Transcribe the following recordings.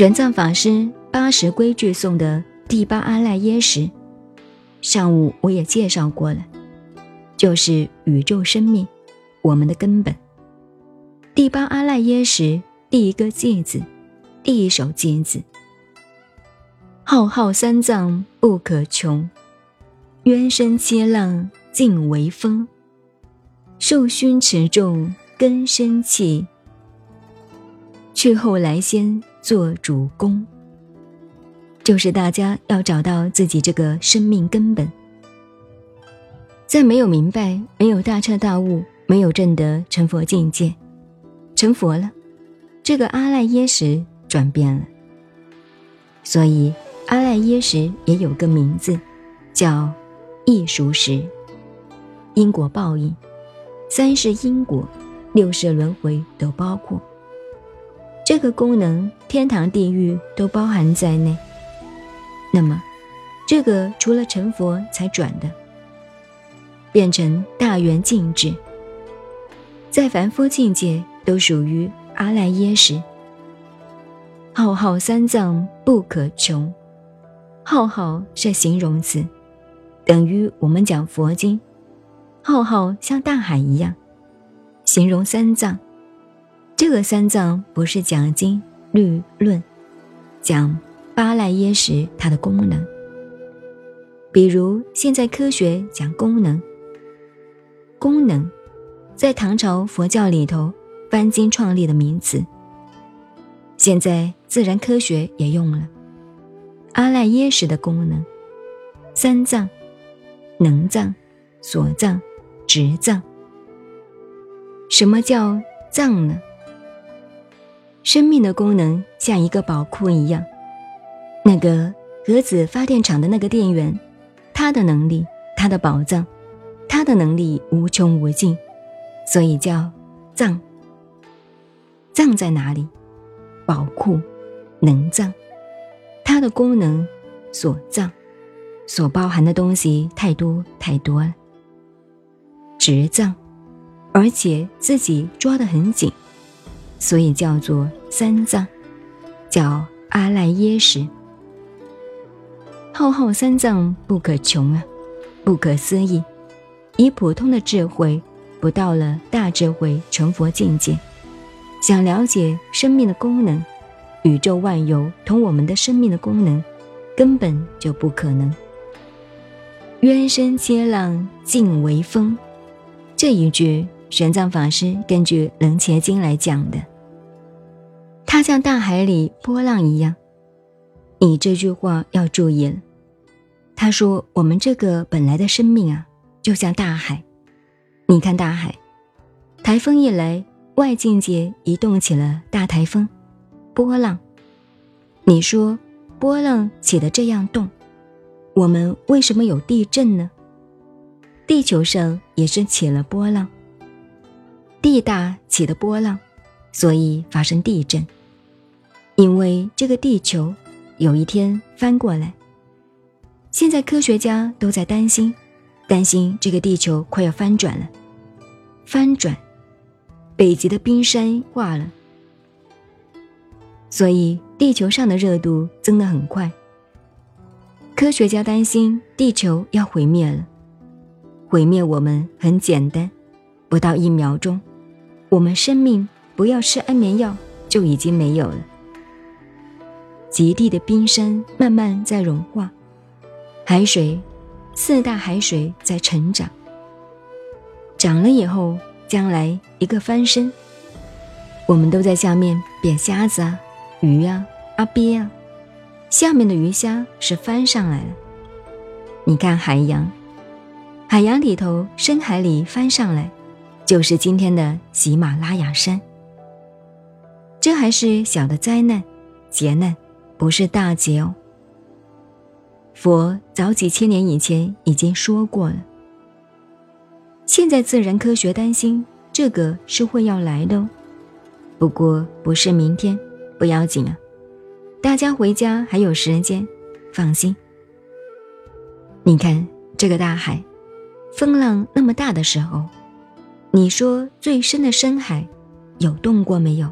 玄奘法师八十规矩颂的第八阿赖耶识，上午我也介绍过了，就是宇宙生命，我们的根本。第八阿赖耶识第一个偈子，第一首偈子：浩浩三藏不可穷，渊深切浪尽为风。受熏持重根生气，去后来先。做主公，就是大家要找到自己这个生命根本。在没有明白、没有大彻大悟、没有证得成佛境界，成佛了，这个阿赖耶识转变了。所以阿赖耶识也有个名字，叫异熟识。因果报应，三世因果，六世轮回都包括。这个功能，天堂、地狱都包含在内。那么，这个除了成佛才转的，变成大圆净智，在凡夫境界都属于阿赖耶识。浩浩三藏不可穷，浩浩是形容词，等于我们讲佛经，浩浩像大海一样，形容三藏。这三藏不是讲经律论，讲八赖耶识它的功能。比如现在科学讲功能，功能在唐朝佛教里头翻经创立的名词，现在自然科学也用了阿赖耶识的功能，三藏、能藏、所藏、执藏。什么叫藏呢？生命的功能像一个宝库一样，那个核子发电厂的那个电源，它的能力，它的宝藏，它的能力无穷无尽，所以叫藏。藏在哪里？宝库，能藏，它的功能所藏，所包含的东西太多太多了。执藏，而且自己抓得很紧。所以叫做三藏，叫阿赖耶识。浩浩三藏不可穷啊，不可思议。以普通的智慧，不到了大智慧成佛境界，想了解生命的功能，宇宙万有同我们的生命的功能，根本就不可能。渊深切浪尽为风，这一句玄奘法师根据《楞伽经》来讲的。它像大海里波浪一样，你这句话要注意了。他说：“我们这个本来的生命啊，就像大海。你看大海，台风一来，外境界移动起了大台风，波浪。你说波浪起的这样动，我们为什么有地震呢？地球上也是起了波浪，地大起的波浪，所以发生地震。”因为这个地球有一天翻过来，现在科学家都在担心，担心这个地球快要翻转了。翻转，北极的冰山化了，所以地球上的热度增得很快。科学家担心地球要毁灭了，毁灭我们很简单，不到一秒钟，我们生命不要吃安眠药就已经没有了。极地的冰山慢慢在融化，海水，四大海水在成长。长了以后，将来一个翻身，我们都在下面变虾子啊、鱼啊、阿鳖啊，下面的鱼虾是翻上来了。你看海洋，海洋里头深海里翻上来，就是今天的喜马拉雅山。这还是小的灾难、劫难。不是大劫哦。佛早几千年以前已经说过了。现在自然科学担心这个是会要来的，哦不过不是明天，不要紧啊。大家回家还有时间，放心。你看这个大海，风浪那么大的时候，你说最深的深海有动过没有？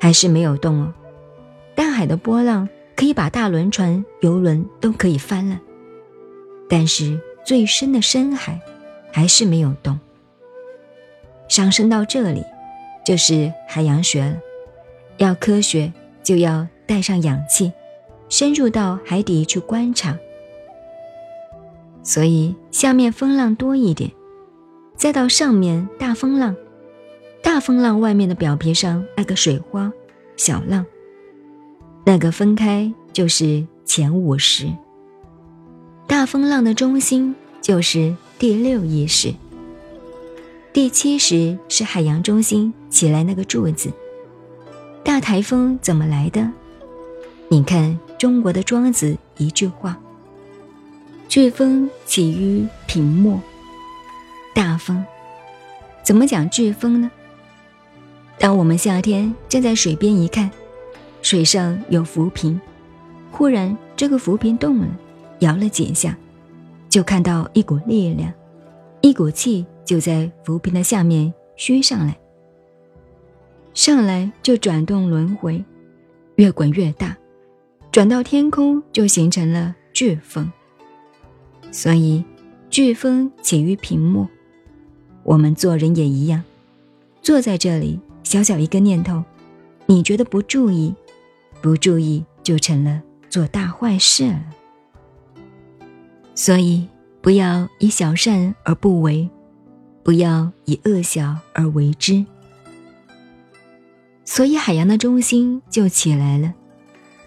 还是没有动哦。大海的波浪可以把大轮船、游轮都可以翻了，但是最深的深海还是没有动。上升到这里，就是海洋学了。要科学，就要带上氧气，深入到海底去观察。所以下面风浪多一点，再到上面大风浪，大风浪外面的表皮上那个水花，小浪，那个分开就是前五十。大风浪的中心就是第六意识，第七十是海洋中心起来那个柱子。大台风怎么来的？你看中国的庄子一句话。飓风起于平末，大风，怎么讲飓风呢？当我们夏天站在水边一看，水上有浮萍，忽然这个浮萍动了，摇了几下，就看到一股力量，一股气就在浮萍的下面虚上来，上来就转动轮回，越滚越大，转到天空就形成了飓风。所以，飓风起于平末。我们做人也一样，坐在这里，小小一个念头，你觉得不注意，不注意就成了做大坏事了。所以，不要以小善而不为，不要以恶小而为之。所以，海洋的中心就起来了，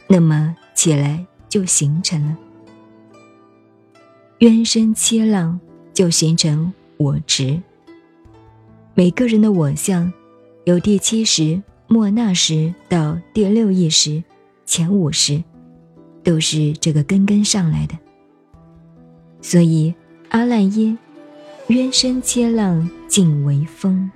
那么起来就形成了。冤声七浪就形成我执。每个人的我相，由第七识莫那识到第六意识前五识，都是这个根根上来的。所以阿赖耶，冤深切浪尽为风。